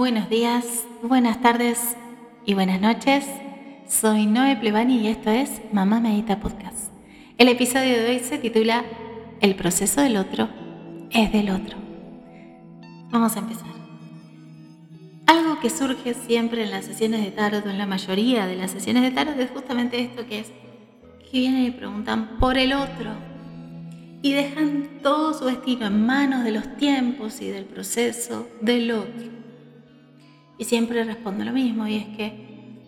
Buenos días, buenas tardes y buenas noches. Soy Noé Plebani y esto es Mamá Medita Podcast. El episodio de hoy se titula El proceso del otro es del otro. Vamos a empezar. Algo que surge siempre en las sesiones de tarot o en la mayoría de las sesiones de tarot es justamente esto que es que vienen y preguntan por el otro y dejan todo su destino en manos de los tiempos y del proceso del otro. Y siempre respondo lo mismo, y es que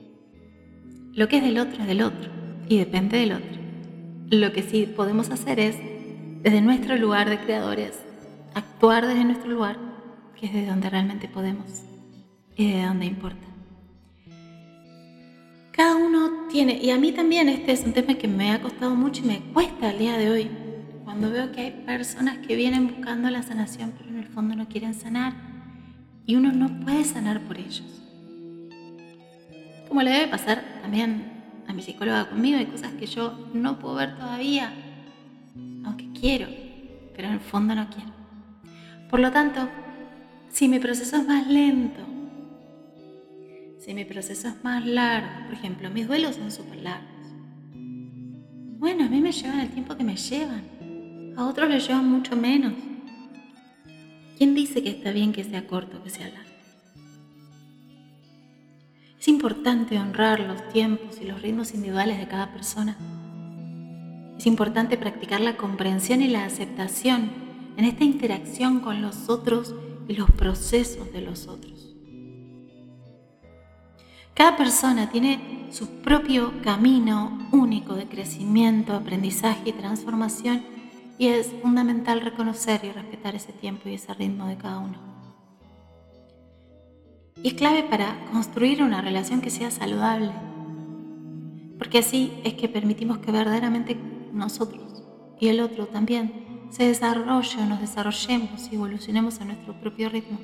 lo que es del otro es del otro, y depende del otro. Lo que sí podemos hacer es, desde nuestro lugar de creadores, actuar desde nuestro lugar, que es de donde realmente podemos y de donde importa. Cada uno tiene, y a mí también este es un tema que me ha costado mucho y me cuesta al día de hoy, cuando veo que hay personas que vienen buscando la sanación, pero en el fondo no quieren sanar y uno no puede sanar por ellos. Como le debe pasar también a mi psicóloga conmigo, hay cosas que yo no puedo ver todavía, aunque quiero, pero en el fondo no quiero. Por lo tanto, si mi proceso es más lento, si mi proceso es más largo, por ejemplo, mis duelos son súper largos, bueno, a mí me llevan el tiempo que me llevan, a otros les llevan mucho menos. ¿Quién dice que está bien que sea corto que sea largo? Es importante honrar los tiempos y los ritmos individuales de cada persona. Es importante practicar la comprensión y la aceptación en esta interacción con los otros y los procesos de los otros. Cada persona tiene su propio camino único de crecimiento, aprendizaje y transformación y es fundamental reconocer y respetar ese tiempo y ese ritmo de cada uno. Y es clave para construir una relación que sea saludable, porque así es que permitimos que verdaderamente nosotros y el otro también se desarrolle o nos desarrollemos y evolucionemos a nuestro propio ritmo,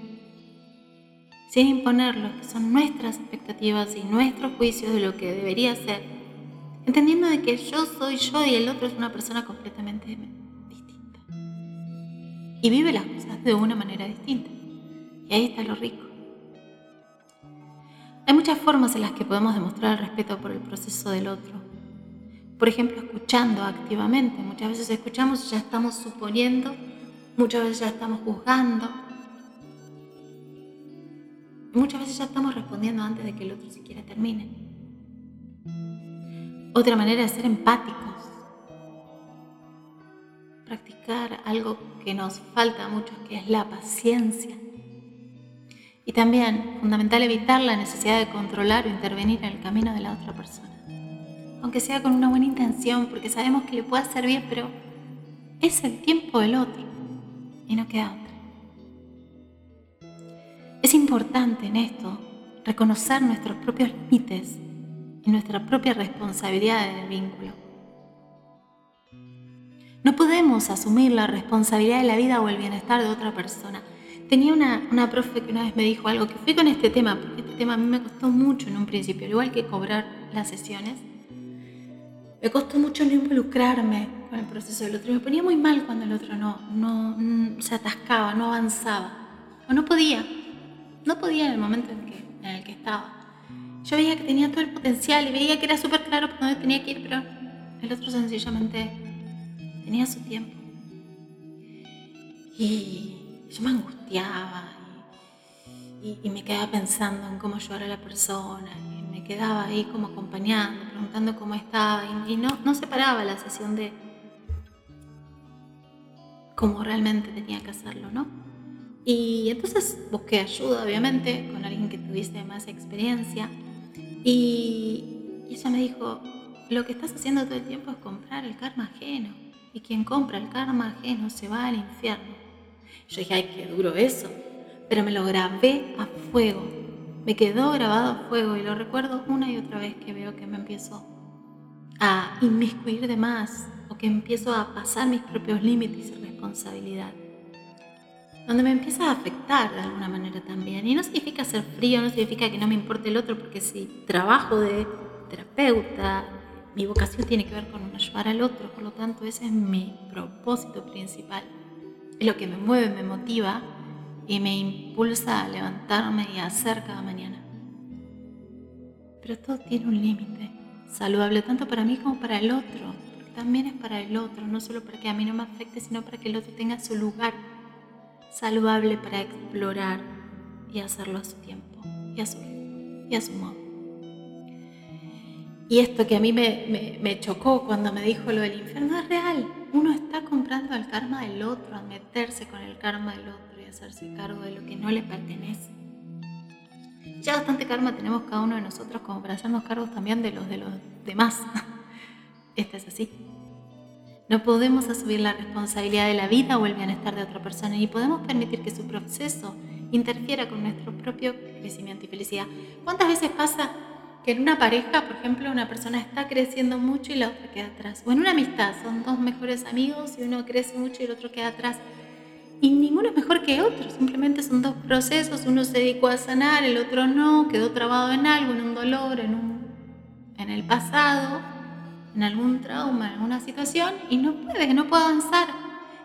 sin imponer lo que son nuestras expectativas y nuestros juicios de lo que debería ser, entendiendo de que yo soy yo y el otro es una persona completamente y vive las cosas de una manera distinta. Y ahí está lo rico. Hay muchas formas en las que podemos demostrar el respeto por el proceso del otro. Por ejemplo, escuchando activamente. Muchas veces escuchamos y ya estamos suponiendo, muchas veces ya estamos juzgando. muchas veces ya estamos respondiendo antes de que el otro siquiera termine. Otra manera es ser empáticos practicar algo que nos falta mucho, que es la paciencia. Y también, fundamental, evitar la necesidad de controlar o intervenir en el camino de la otra persona. Aunque sea con una buena intención, porque sabemos que le puede hacer bien, pero es el tiempo del otro y no queda otra. Es importante en esto reconocer nuestros propios límites y nuestra propia responsabilidad en el vínculo no podemos asumir la responsabilidad de la vida o el bienestar de otra persona. Tenía una, una profe que una vez me dijo algo que fui con este tema, porque este tema a mí me costó mucho en un principio, al igual que cobrar las sesiones. Me costó mucho no involucrarme con el proceso del otro. Me ponía muy mal cuando el otro no, no, mm, se atascaba, no avanzaba. O no podía. No podía en el momento en, que, en el que estaba. Yo veía que tenía todo el potencial y veía que era súper claro por dónde tenía que ir, pero el otro sencillamente tenía su tiempo. Y yo me angustiaba y, me quedaba pensando en cómo ayudar a la persona. Y me quedaba ahí como acompañando, preguntando cómo estaba. Y, no, no separaba la sesión de cómo realmente tenía que hacerlo, ¿no? Y entonces busqué ayuda, obviamente, con alguien que tuviese más experiencia. Y, y ella me dijo, lo que estás haciendo todo el tiempo es comprar el karma ajeno y quien compra el karma ajeno se va al infierno. Yo dije, ay, qué duro eso, pero me lo grabé a fuego, me quedó grabado a fuego y lo recuerdo una y otra vez que veo que me empiezo a inmiscuir de más o que empiezo a pasar mis propios límites y responsabilidad. Donde me empieza a afectar de alguna manera también. Y no significa ser frío, no significa que no me importe el otro, porque si trabajo de terapeuta, mi vocación tiene que ver con ayudar al otro, por lo tanto ese es mi propósito principal. Es lo que me mueve, me motiva y me impulsa a levantarme y a hacer cada mañana. Pero todo tiene un límite, saludable tanto para mí como para el otro, porque también es para el otro, no solo para que a mí no me afecte, sino para que el otro tenga su lugar saludable para explorar y hacerlo a su tiempo y a su, y a su modo. Y esto que a mí me, chocó cuando me dijo lo del infierno es real. Uno está comprando el karma del otro, a meterse con el karma del otro y hacerse cargo de lo que no le pertenece. Ya bastante karma tenemos cada uno de nosotros como para hacernos cargos también de los de los demás. Esta es así. No podemos asumir la responsabilidad de la vida o el bienestar de otra persona y podemos permitir que su proceso interfiera con nuestro propio crecimiento y felicidad. ¿Cuántas veces pasa que en una pareja, por ejemplo, una persona está creciendo mucho y la otra queda atrás? O en una amistad, son dos mejores amigos y uno crece mucho y el otro queda atrás. Y ninguno es mejor que otro, simplemente son dos procesos, uno se dedicó a sanar, el otro no, quedó trabado en algo, en un dolor, en, un, en el pasado en algún trauma, en alguna situación y no puede, no puede avanzar.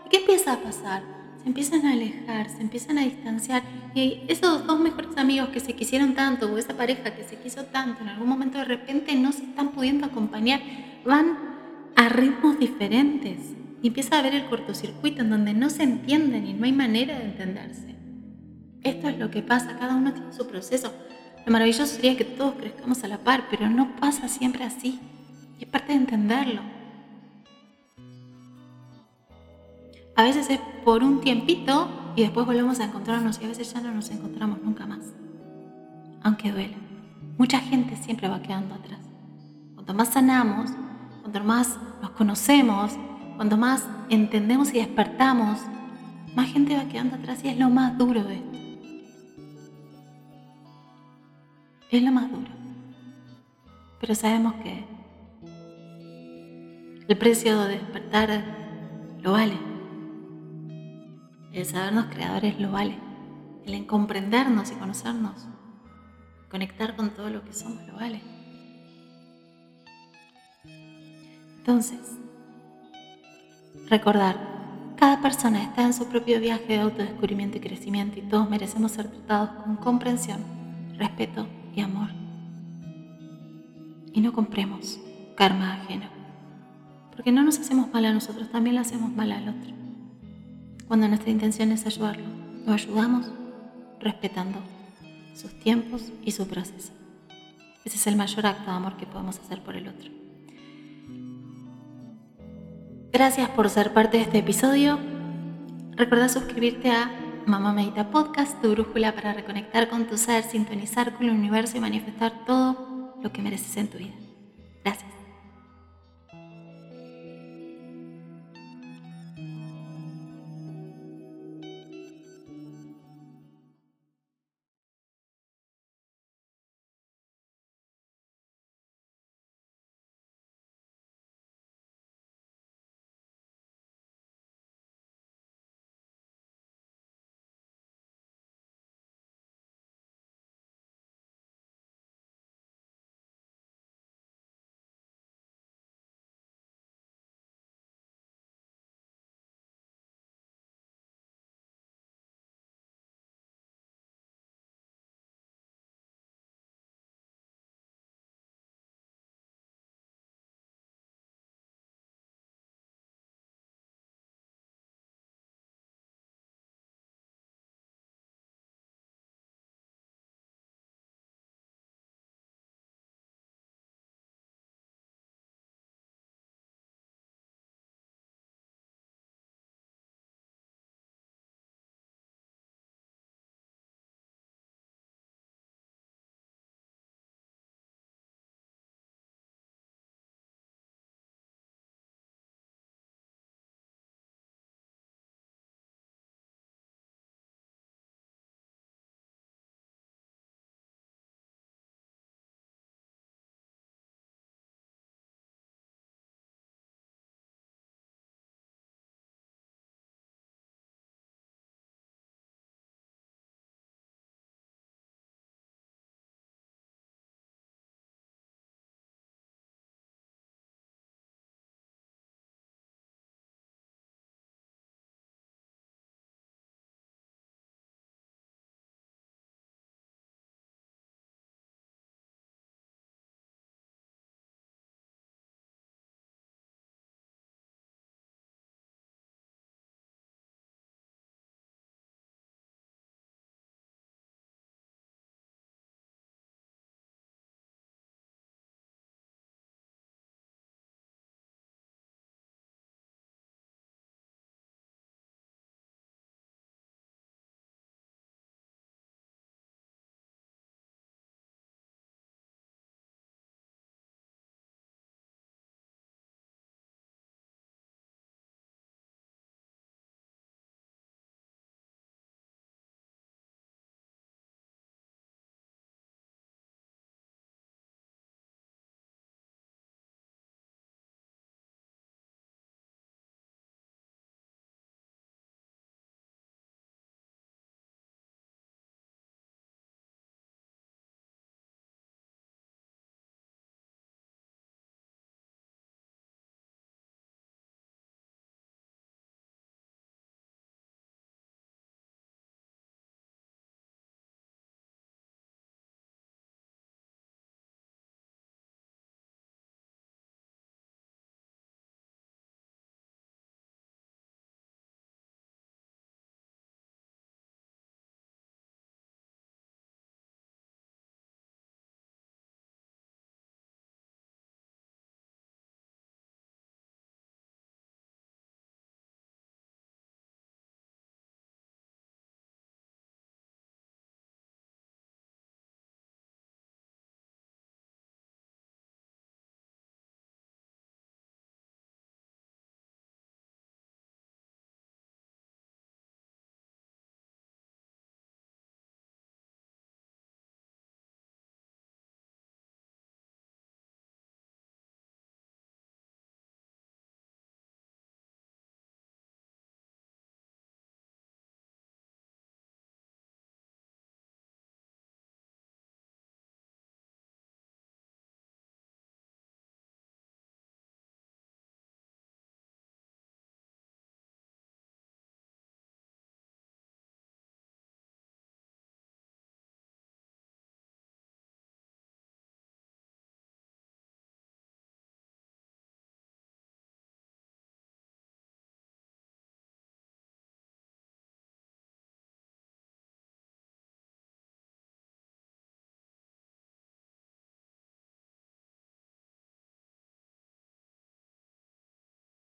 ¿Y qué empieza a pasar? Se empiezan a alejar, se empiezan a distanciar y esos dos mejores amigos que se quisieron tanto o esa pareja que se quiso tanto, en algún momento de repente no se están pudiendo acompañar, van a ritmos diferentes y empieza a haber el cortocircuito en donde no se entienden y no hay manera de entenderse. Esto es lo que pasa, cada uno tiene su proceso. Lo maravilloso sería que todos crezcamos a la par, pero no pasa siempre así. Y es parte de entenderlo. A veces es por un tiempito y después volvemos a encontrarnos y a veces ya no nos encontramos nunca más. Aunque duele. Mucha gente siempre va quedando atrás. Cuanto más sanamos, cuanto más nos conocemos, cuanto más entendemos y despertamos, más gente va quedando atrás y es lo más duro de esto. Es lo más duro. Pero sabemos que el precio de despertar lo vale. El sabernos creadores lo vale. El comprendernos y conocernos, conectar con todo lo que somos lo vale. Entonces, recordar, cada persona está en su propio viaje de autodescubrimiento y crecimiento y todos merecemos ser tratados con comprensión, respeto y amor. Y no compremos karma ajeno. Porque no nos hacemos mal a nosotros, también le hacemos mal al otro. Cuando nuestra intención es ayudarlo, lo ayudamos respetando sus tiempos y su proceso. Ese es el mayor acto de amor que podemos hacer por el otro. Gracias por ser parte de este episodio. Recuerda suscribirte a Mamá Medita Podcast, tu brújula para reconectar con tu ser, sintonizar con el universo y manifestar todo lo que mereces en tu vida. Gracias.